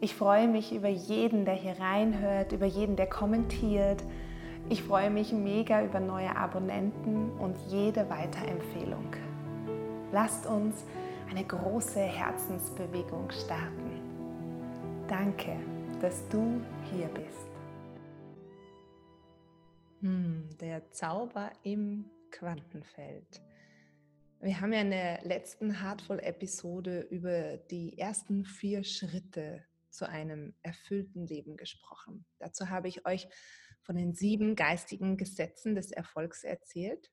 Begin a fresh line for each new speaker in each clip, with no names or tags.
Ich freue mich über jeden, der hier reinhört, über jeden, der kommentiert. Ich freue mich mega über neue Abonnenten und jede Weiterempfehlung. Lasst uns eine große Herzensbewegung starten. Danke, dass du hier bist.
Hm, der Zauber im Quantenfeld. Wir haben ja in der letzten Heartful-Episode über die ersten vier Schritte zu einem erfüllten Leben gesprochen. Dazu habe ich euch von den sieben geistigen Gesetzen des Erfolgs erzählt,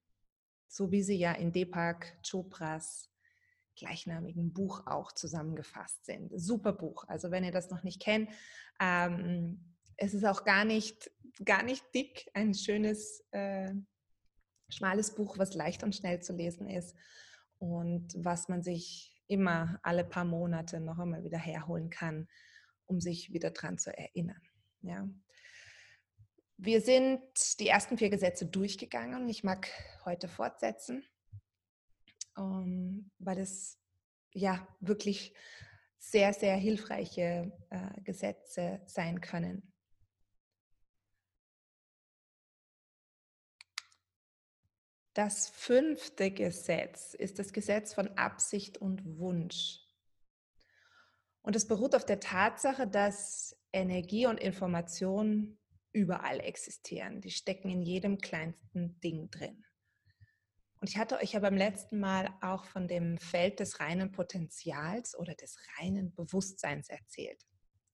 so wie sie ja in Deepak Chopras gleichnamigen Buch auch zusammengefasst sind. Super Buch. Also wenn ihr das noch nicht kennt, ähm, es ist auch gar nicht, gar nicht dick, ein schönes äh, schmales Buch, was leicht und schnell zu lesen ist und was man sich immer alle paar Monate noch einmal wieder herholen kann, um sich wieder dran zu erinnern. Ja. Wir sind die ersten vier Gesetze durchgegangen. Ich mag heute fortsetzen, um, weil es ja wirklich sehr, sehr hilfreiche äh, Gesetze sein können. Das fünfte Gesetz ist das Gesetz von Absicht und Wunsch. Und es beruht auf der Tatsache, dass Energie und Information überall existieren. Die stecken in jedem kleinsten Ding drin. Und ich hatte euch ja beim letzten Mal auch von dem Feld des reinen Potenzials oder des reinen Bewusstseins erzählt.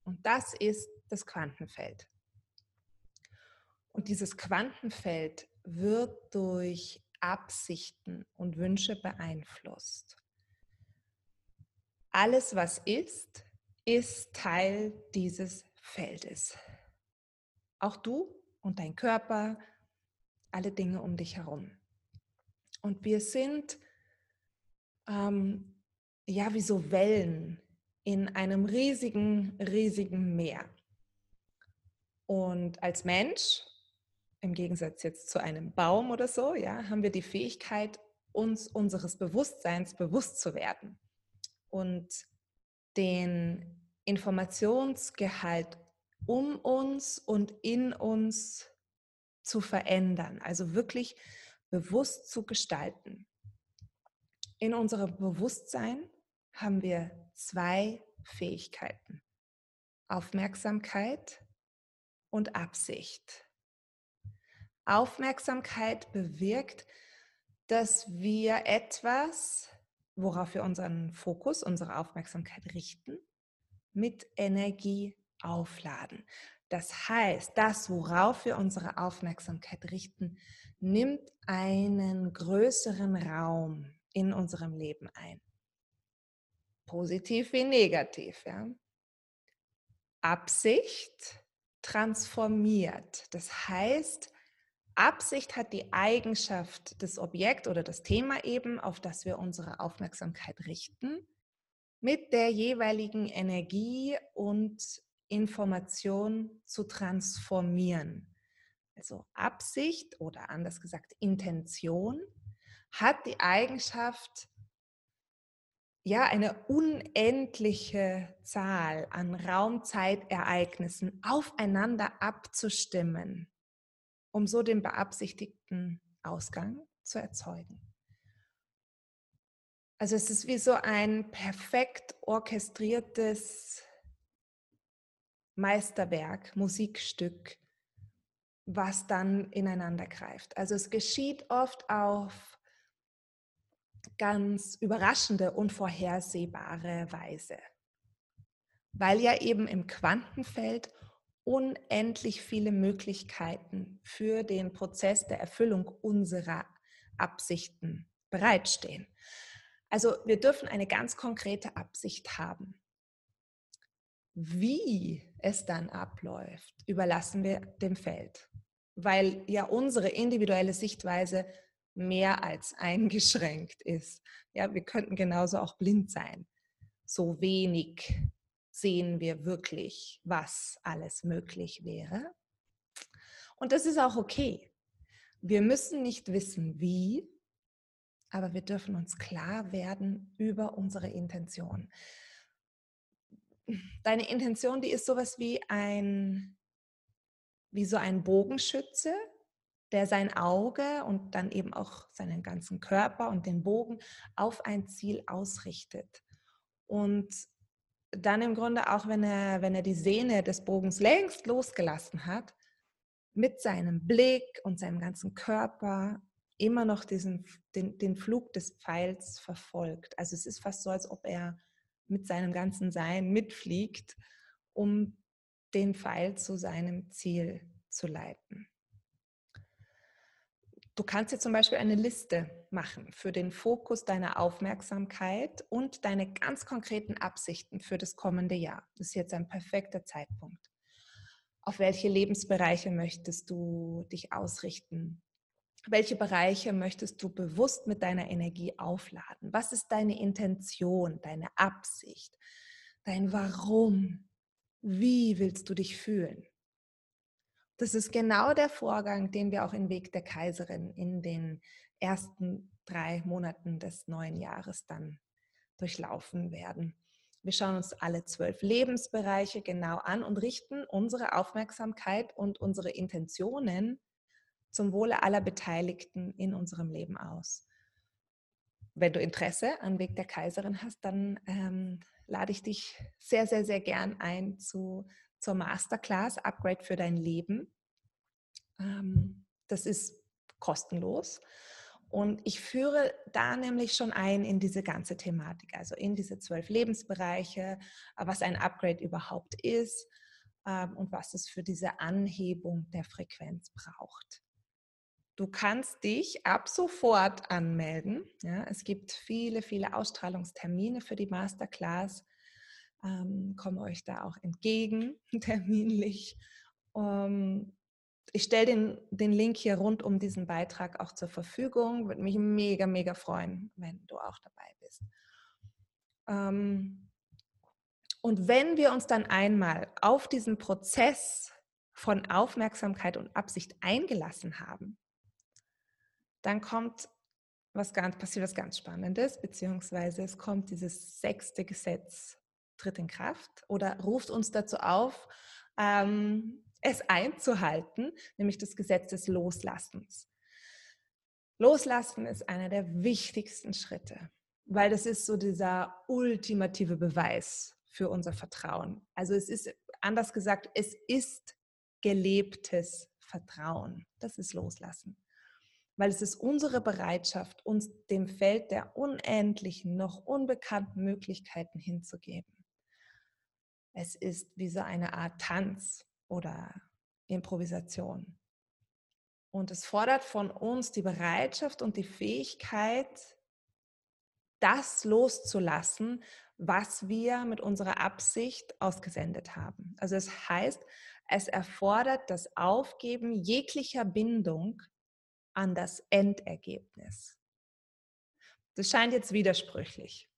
Und das ist das Quantenfeld. Und dieses Quantenfeld wird durch Absichten und Wünsche beeinflusst. Alles, was ist, ist Teil dieses Feldes. Auch du und dein Körper, alle Dinge um dich herum. Und wir sind ähm, ja wie so Wellen in einem riesigen, riesigen Meer. Und als Mensch im Gegensatz jetzt zu einem Baum oder so, ja, haben wir die Fähigkeit, uns unseres Bewusstseins bewusst zu werden und den Informationsgehalt um uns und in uns zu verändern, also wirklich bewusst zu gestalten. In unserem Bewusstsein haben wir zwei Fähigkeiten, Aufmerksamkeit und Absicht. Aufmerksamkeit bewirkt, dass wir etwas, worauf wir unseren Fokus, unsere Aufmerksamkeit richten, mit Energie aufladen. Das heißt, das, worauf wir unsere Aufmerksamkeit richten, nimmt einen größeren Raum in unserem Leben ein. Positiv wie negativ. Ja? Absicht transformiert. Das heißt, Absicht hat die Eigenschaft, das Objekt oder das Thema eben, auf das wir unsere Aufmerksamkeit richten, mit der jeweiligen Energie und Information zu transformieren. Also Absicht oder anders gesagt Intention hat die Eigenschaft, ja, eine unendliche Zahl an Raumzeitereignissen aufeinander abzustimmen um so den beabsichtigten Ausgang zu erzeugen. Also es ist wie so ein perfekt orchestriertes Meisterwerk, Musikstück, was dann ineinander greift. Also es geschieht oft auf ganz überraschende, unvorhersehbare Weise, weil ja eben im Quantenfeld unendlich viele Möglichkeiten für den Prozess der Erfüllung unserer Absichten bereitstehen. Also wir dürfen eine ganz konkrete Absicht haben. Wie es dann abläuft, überlassen wir dem Feld, weil ja unsere individuelle Sichtweise mehr als eingeschränkt ist. Ja, wir könnten genauso auch blind sein. So wenig sehen wir wirklich, was alles möglich wäre. Und das ist auch okay. Wir müssen nicht wissen, wie, aber wir dürfen uns klar werden über unsere Intention. Deine Intention, die ist sowas wie ein, wie so ein Bogenschütze, der sein Auge und dann eben auch seinen ganzen Körper und den Bogen auf ein Ziel ausrichtet. Und dann im Grunde auch, wenn er, wenn er die Sehne des Bogens längst losgelassen hat, mit seinem Blick und seinem ganzen Körper immer noch diesen, den, den Flug des Pfeils verfolgt. Also es ist fast so, als ob er mit seinem ganzen Sein mitfliegt, um den Pfeil zu seinem Ziel zu leiten. Du kannst dir zum Beispiel eine Liste machen für den Fokus deiner Aufmerksamkeit und deine ganz konkreten Absichten für das kommende Jahr. Das ist jetzt ein perfekter Zeitpunkt. Auf welche Lebensbereiche möchtest du dich ausrichten? Welche Bereiche möchtest du bewusst mit deiner Energie aufladen? Was ist deine Intention, deine Absicht, dein Warum? Wie willst du dich fühlen? Das ist genau der Vorgang, den wir auch in Weg der Kaiserin in den ersten drei Monaten des neuen Jahres dann durchlaufen werden. Wir schauen uns alle zwölf Lebensbereiche genau an und richten unsere Aufmerksamkeit und unsere Intentionen zum Wohle aller Beteiligten in unserem Leben aus. Wenn du Interesse an Weg der Kaiserin hast, dann ähm, lade ich dich sehr, sehr, sehr gern ein zu zur Masterclass Upgrade für dein Leben. Ähm, das ist kostenlos. Und ich führe da nämlich schon ein in diese ganze Thematik, also in diese zwölf Lebensbereiche, was ein Upgrade überhaupt ist ähm, und was es für diese Anhebung der Frequenz braucht. Du kannst dich ab sofort anmelden. Ja, es gibt viele, viele Ausstrahlungstermine für die Masterclass ähm, komme euch da auch entgegen, terminlich. Ähm, ich stelle den, den Link hier rund um diesen Beitrag auch zur Verfügung. Würde mich mega, mega freuen, wenn du auch dabei bist. Ähm, und wenn wir uns dann einmal auf diesen Prozess von Aufmerksamkeit und Absicht eingelassen haben, dann kommt was ganz, passiert was ganz Spannendes, beziehungsweise es kommt dieses sechste Gesetz tritt in Kraft oder ruft uns dazu auf, ähm, es einzuhalten, nämlich das Gesetz des Loslassens. Loslassen ist einer der wichtigsten Schritte, weil das ist so dieser ultimative Beweis für unser Vertrauen. Also es ist, anders gesagt, es ist gelebtes Vertrauen. Das ist Loslassen. Weil es ist unsere Bereitschaft, uns dem Feld der unendlichen, noch unbekannten Möglichkeiten hinzugeben. Es ist wie so eine Art Tanz oder Improvisation. Und es fordert von uns die Bereitschaft und die Fähigkeit, das loszulassen, was wir mit unserer Absicht ausgesendet haben. Also es heißt, es erfordert das Aufgeben jeglicher Bindung an das Endergebnis. Das scheint jetzt widersprüchlich.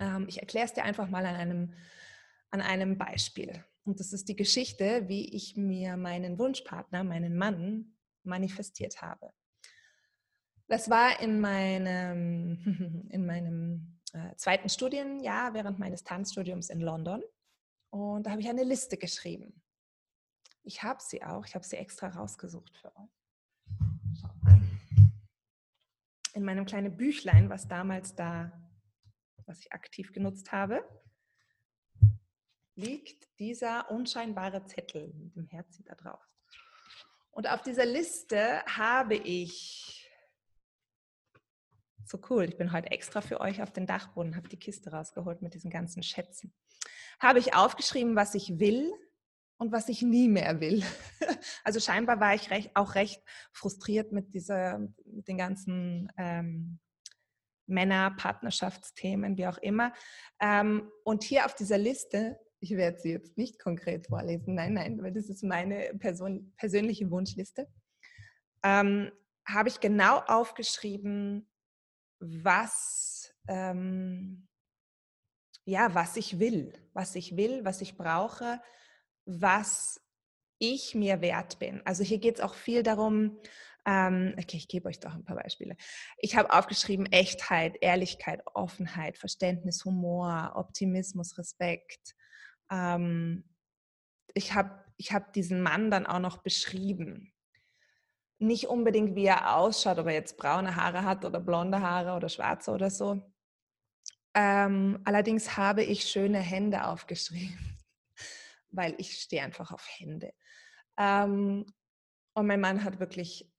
Ähm, ich erkläre es dir einfach mal an einem an einem Beispiel. Und das ist die Geschichte, wie ich mir meinen Wunschpartner, meinen Mann, manifestiert habe. Das war in meinem, in meinem äh, zweiten Studienjahr während meines Tanzstudiums in London. Und da habe ich eine Liste geschrieben. Ich habe sie auch, ich habe sie extra rausgesucht für euch. In meinem kleinen Büchlein, was damals da, was ich aktiv genutzt habe, liegt dieser unscheinbare Zettel mit dem Herzen da drauf. Und auf dieser Liste habe ich, so cool, ich bin heute extra für euch auf den Dachboden, habe die Kiste rausgeholt mit diesen ganzen Schätzen, habe ich aufgeschrieben, was ich will und was ich nie mehr will. Also scheinbar war ich recht, auch recht frustriert mit, dieser, mit den ganzen ähm, Männer, Partnerschaftsthemen, wie auch immer. Ähm, und hier auf dieser Liste ich werde sie jetzt nicht konkret vorlesen, nein, nein, weil das ist meine Person, persönliche Wunschliste, ähm, habe ich genau aufgeschrieben, was, ähm, ja, was ich will, was ich will, was ich brauche, was ich mir wert bin. Also hier geht es auch viel darum, ähm, okay, ich gebe euch doch ein paar Beispiele. Ich habe aufgeschrieben Echtheit, Ehrlichkeit, Offenheit, Verständnis, Humor, Optimismus, Respekt. Ähm, ich habe ich hab diesen Mann dann auch noch beschrieben. Nicht unbedingt, wie er ausschaut, ob er jetzt braune Haare hat oder blonde Haare oder schwarze oder so. Ähm, allerdings habe ich schöne Hände aufgeschrieben, weil ich stehe einfach auf Hände. Ähm, und mein Mann hat wirklich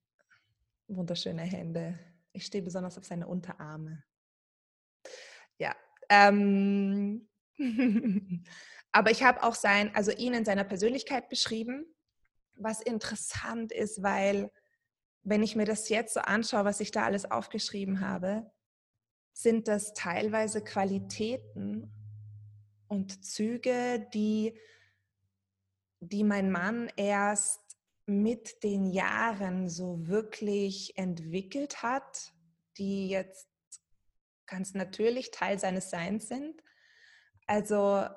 wunderschöne Hände. Ich stehe besonders auf seine Unterarme. Ja. Ähm, aber ich habe auch sein, also ihn in seiner Persönlichkeit beschrieben, was interessant ist, weil wenn ich mir das jetzt so anschaue, was ich da alles aufgeschrieben habe, sind das teilweise Qualitäten und Züge, die, die mein Mann erst mit den Jahren so wirklich entwickelt hat, die jetzt ganz natürlich Teil seines Seins sind. Also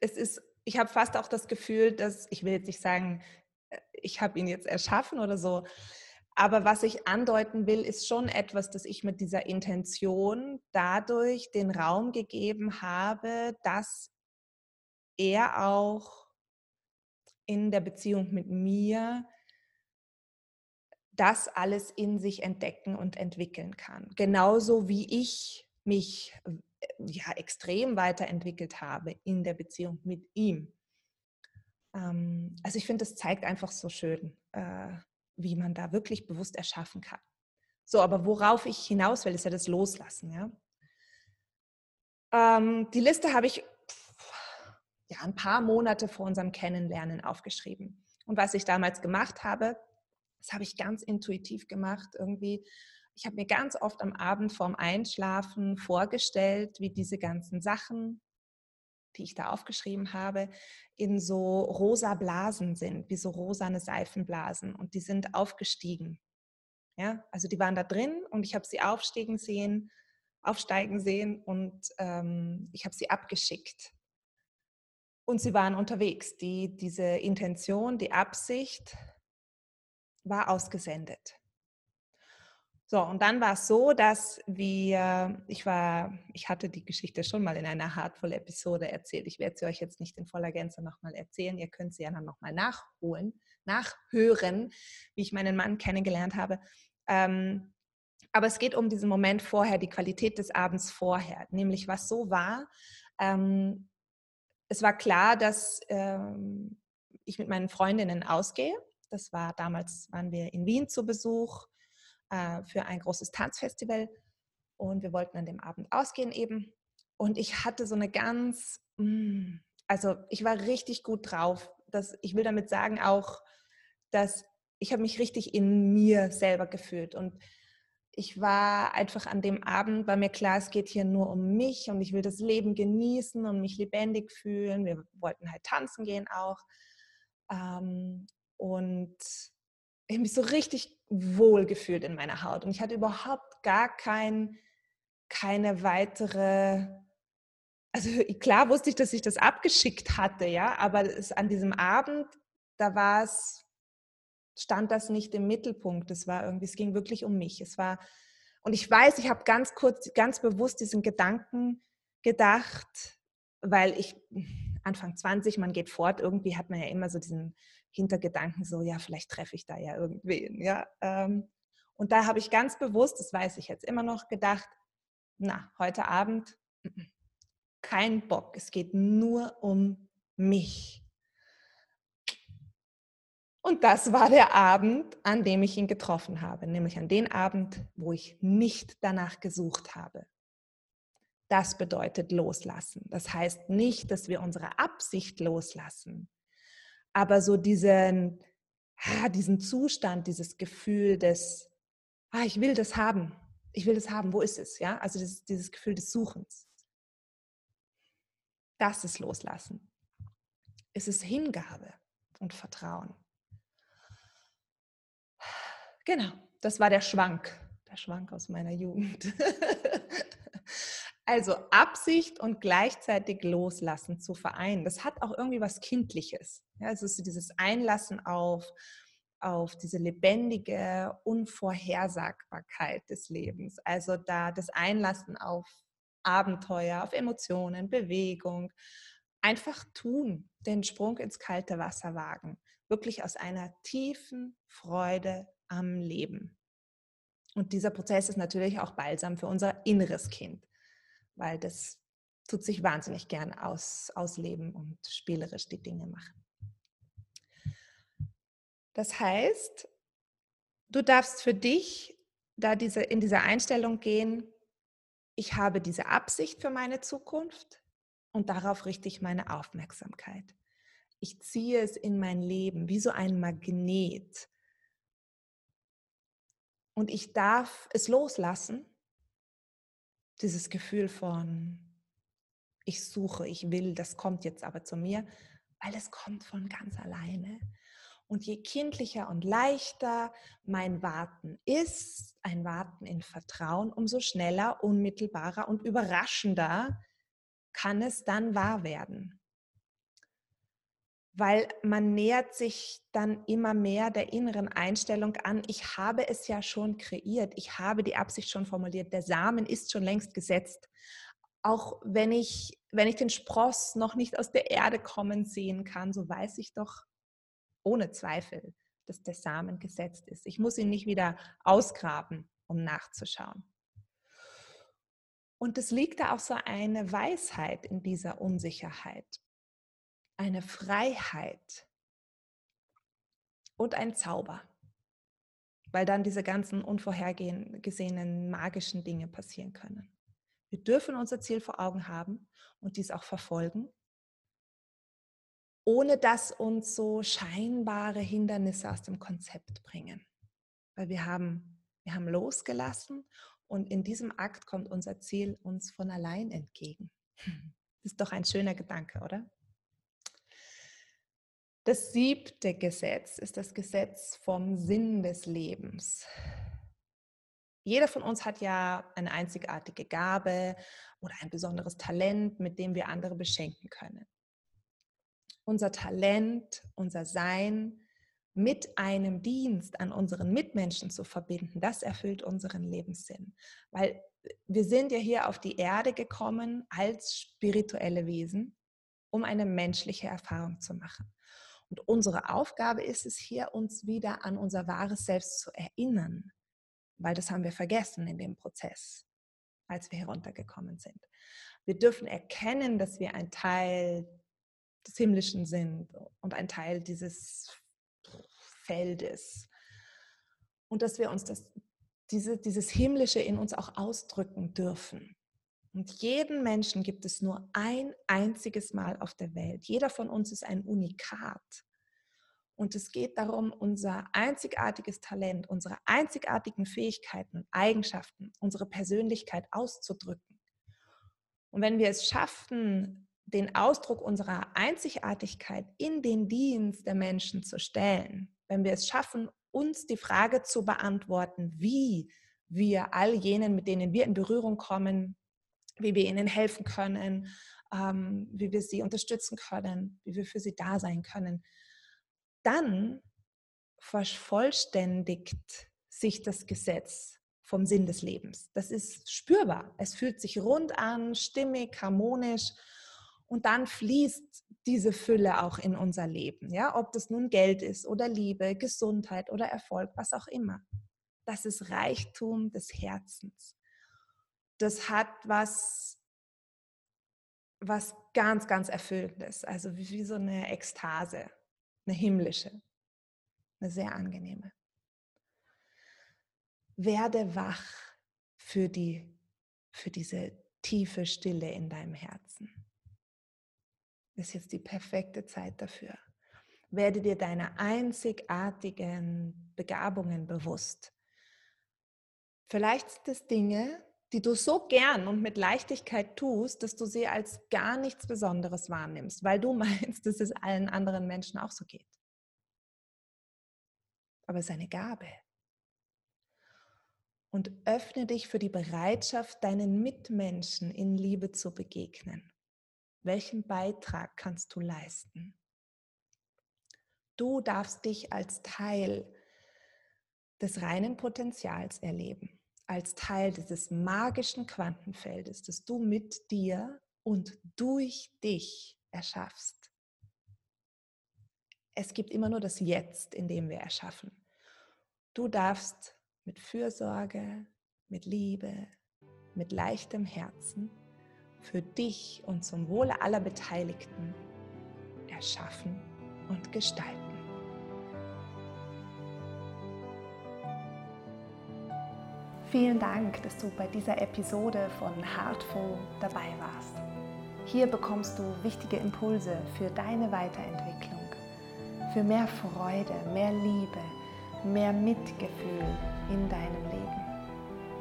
es ist, ich habe fast auch das Gefühl, dass, ich will jetzt nicht sagen, äh, ich habe ihn jetzt erschaffen oder so, aber was ich andeuten will, ist schon etwas, dass ich mit dieser Intention dadurch den Raum gegeben habe, dass er auch in der Beziehung mit mir das alles in sich entdecken und entwickeln kann. Genauso wie ich mich ja extrem weiterentwickelt habe in der Beziehung mit ihm. Ähm, also ich finde, das zeigt einfach so schön, äh, wie man da wirklich bewusst erschaffen kann. So, aber worauf ich hinaus will, ist ja das Loslassen. Ja? Ähm, die Liste habe ich ja, ein paar Monate vor unserem Kennenlernen aufgeschrieben. Und was ich damals gemacht habe, das habe ich ganz intuitiv gemacht. Irgendwie, ich habe mir ganz oft am Abend vorm Einschlafen vorgestellt, wie diese ganzen Sachen, die ich da aufgeschrieben habe, in so rosa Blasen sind, wie so rosane Seifenblasen. Und die sind aufgestiegen. Ja, also die waren da drin und ich habe sie aufsteigen sehen, aufsteigen sehen und ähm, ich habe sie abgeschickt und sie waren unterwegs. Die, diese Intention, die Absicht war ausgesendet. So, und dann war es so, dass wir, ich war, ich hatte die Geschichte schon mal in einer Heartful-Episode erzählt. Ich werde sie euch jetzt nicht in voller Gänze nochmal erzählen. Ihr könnt sie ja dann nochmal nachholen, nachhören, wie ich meinen Mann kennengelernt habe. Ähm, aber es geht um diesen Moment vorher, die Qualität des Abends vorher, nämlich was so war. Ähm, es war klar, dass ähm, ich mit meinen Freundinnen ausgehe. Das war damals, waren wir in Wien zu Besuch äh, für ein großes Tanzfestival und wir wollten an dem Abend ausgehen eben. Und ich hatte so eine ganz, mm, also ich war richtig gut drauf. Das, ich will damit sagen auch, dass ich habe mich richtig in mir selber gefühlt und ich war einfach an dem Abend, war mir klar, es geht hier nur um mich und ich will das Leben genießen und mich lebendig fühlen. Wir wollten halt tanzen gehen auch. Ähm, und ich mich so richtig wohl gefühlt in meiner Haut. Und ich hatte überhaupt gar kein, keine weitere, also klar wusste ich, dass ich das abgeschickt hatte, ja, aber es, an diesem Abend, da war es stand das nicht im Mittelpunkt. Es war irgendwie, es ging wirklich um mich. Es war, und ich weiß, ich habe ganz kurz, ganz bewusst diesen Gedanken gedacht, weil ich Anfang 20, man geht fort, irgendwie hat man ja immer so diesen Hintergedanken, so, ja, vielleicht treffe ich da ja irgendwen, ja. Ähm. Und da habe ich ganz bewusst, das weiß ich jetzt immer noch, gedacht, na, heute Abend kein Bock, es geht nur um mich. Und das war der Abend, an dem ich ihn getroffen habe, nämlich an den Abend, wo ich nicht danach gesucht habe. Das bedeutet loslassen. Das heißt nicht, dass wir unsere Absicht loslassen, aber so diesen, diesen Zustand, dieses Gefühl des, ah, ich will das haben, ich will das haben, wo ist es? Ja, also dieses, dieses Gefühl des Suchens. Das ist Loslassen. Es ist Hingabe und Vertrauen. Genau, das war der Schwank, der Schwank aus meiner Jugend. also Absicht und gleichzeitig Loslassen zu vereinen, das hat auch irgendwie was Kindliches. Ja, ist dieses Einlassen auf, auf diese lebendige Unvorhersagbarkeit des Lebens. Also da das Einlassen auf Abenteuer, auf Emotionen, Bewegung. Einfach tun, den Sprung ins kalte Wasser wagen. Wirklich aus einer tiefen Freude am Leben. Und dieser Prozess ist natürlich auch balsam für unser inneres Kind, weil das tut sich wahnsinnig gern aus, ausleben und spielerisch die Dinge machen. Das heißt, du darfst für dich da diese, in dieser Einstellung gehen, ich habe diese Absicht für meine Zukunft und darauf richte ich meine Aufmerksamkeit. Ich ziehe es in mein Leben wie so ein Magnet. Und ich darf es loslassen, dieses Gefühl von, ich suche, ich will, das kommt jetzt aber zu mir, weil es kommt von ganz alleine. Und je kindlicher und leichter mein Warten ist, ein Warten in Vertrauen, umso schneller, unmittelbarer und überraschender kann es dann wahr werden. Weil man nähert sich dann immer mehr der inneren Einstellung an, ich habe es ja schon kreiert, ich habe die Absicht schon formuliert, der Samen ist schon längst gesetzt. Auch wenn ich, wenn ich den Spross noch nicht aus der Erde kommen sehen kann, so weiß ich doch, ohne Zweifel, dass der Samen gesetzt ist. Ich muss ihn nicht wieder ausgraben, um nachzuschauen. Und es liegt da auch so eine Weisheit in dieser Unsicherheit, eine Freiheit und ein Zauber, weil dann diese ganzen unvorhergesehenen magischen Dinge passieren können. Wir dürfen unser Ziel vor Augen haben und dies auch verfolgen ohne dass uns so scheinbare Hindernisse aus dem Konzept bringen. Weil wir haben, wir haben losgelassen und in diesem Akt kommt unser Ziel uns von allein entgegen. Das ist doch ein schöner Gedanke, oder? Das siebte Gesetz ist das Gesetz vom Sinn des Lebens. Jeder von uns hat ja eine einzigartige Gabe oder ein besonderes Talent, mit dem wir andere beschenken können unser Talent, unser Sein mit einem Dienst an unseren Mitmenschen zu verbinden, das erfüllt unseren Lebenssinn. Weil wir sind ja hier auf die Erde gekommen als spirituelle Wesen, um eine menschliche Erfahrung zu machen. Und unsere Aufgabe ist es hier, uns wieder an unser wahres Selbst zu erinnern, weil das haben wir vergessen in dem Prozess, als wir heruntergekommen sind. Wir dürfen erkennen, dass wir ein Teil des Himmlischen sind und ein Teil dieses Feldes. Und dass wir uns das, diese, dieses Himmlische in uns auch ausdrücken dürfen. Und jeden Menschen gibt es nur ein einziges Mal auf der Welt. Jeder von uns ist ein Unikat. Und es geht darum, unser einzigartiges Talent, unsere einzigartigen Fähigkeiten, Eigenschaften, unsere Persönlichkeit auszudrücken. Und wenn wir es schaffen, den Ausdruck unserer Einzigartigkeit in den Dienst der Menschen zu stellen, wenn wir es schaffen, uns die Frage zu beantworten, wie wir all jenen, mit denen wir in Berührung kommen, wie wir ihnen helfen können, ähm, wie wir sie unterstützen können, wie wir für sie da sein können, dann vervollständigt sich das Gesetz vom Sinn des Lebens. Das ist spürbar. Es fühlt sich rund an, stimmig, harmonisch und dann fließt diese Fülle auch in unser Leben. Ja? Ob das nun Geld ist oder Liebe, Gesundheit oder Erfolg, was auch immer. Das ist Reichtum des Herzens. Das hat was, was ganz, ganz Erfüllendes. Also wie, wie so eine Ekstase, eine himmlische, eine sehr angenehme. Werde wach für, die, für diese tiefe Stille in deinem Herzen ist jetzt die perfekte Zeit dafür. Werde dir deiner einzigartigen Begabungen bewusst. Vielleicht sind es Dinge, die du so gern und mit Leichtigkeit tust, dass du sie als gar nichts Besonderes wahrnimmst, weil du meinst, dass es allen anderen Menschen auch so geht. Aber es ist eine Gabe. Und öffne dich für die Bereitschaft, deinen Mitmenschen in Liebe zu begegnen. Welchen Beitrag kannst du leisten? Du darfst dich als Teil des reinen Potenzials erleben als Teil dieses magischen Quantenfeldes, das du mit dir und durch dich erschaffst. Es gibt immer nur das Jetzt, in dem wir erschaffen. Du darfst mit Fürsorge, mit Liebe, mit leichtem Herzen für dich und zum Wohle aller Beteiligten erschaffen und gestalten.
Vielen Dank, dass du bei dieser Episode von Heartful dabei warst. Hier bekommst du wichtige Impulse für deine Weiterentwicklung, für mehr Freude, mehr Liebe, mehr Mitgefühl in deinem Leben.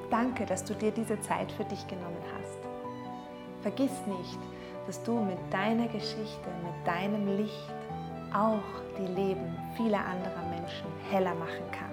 Danke, dass du dir diese Zeit für dich genommen hast. Vergiss nicht, dass du mit deiner Geschichte, mit deinem Licht auch die Leben vieler anderer Menschen heller machen kannst.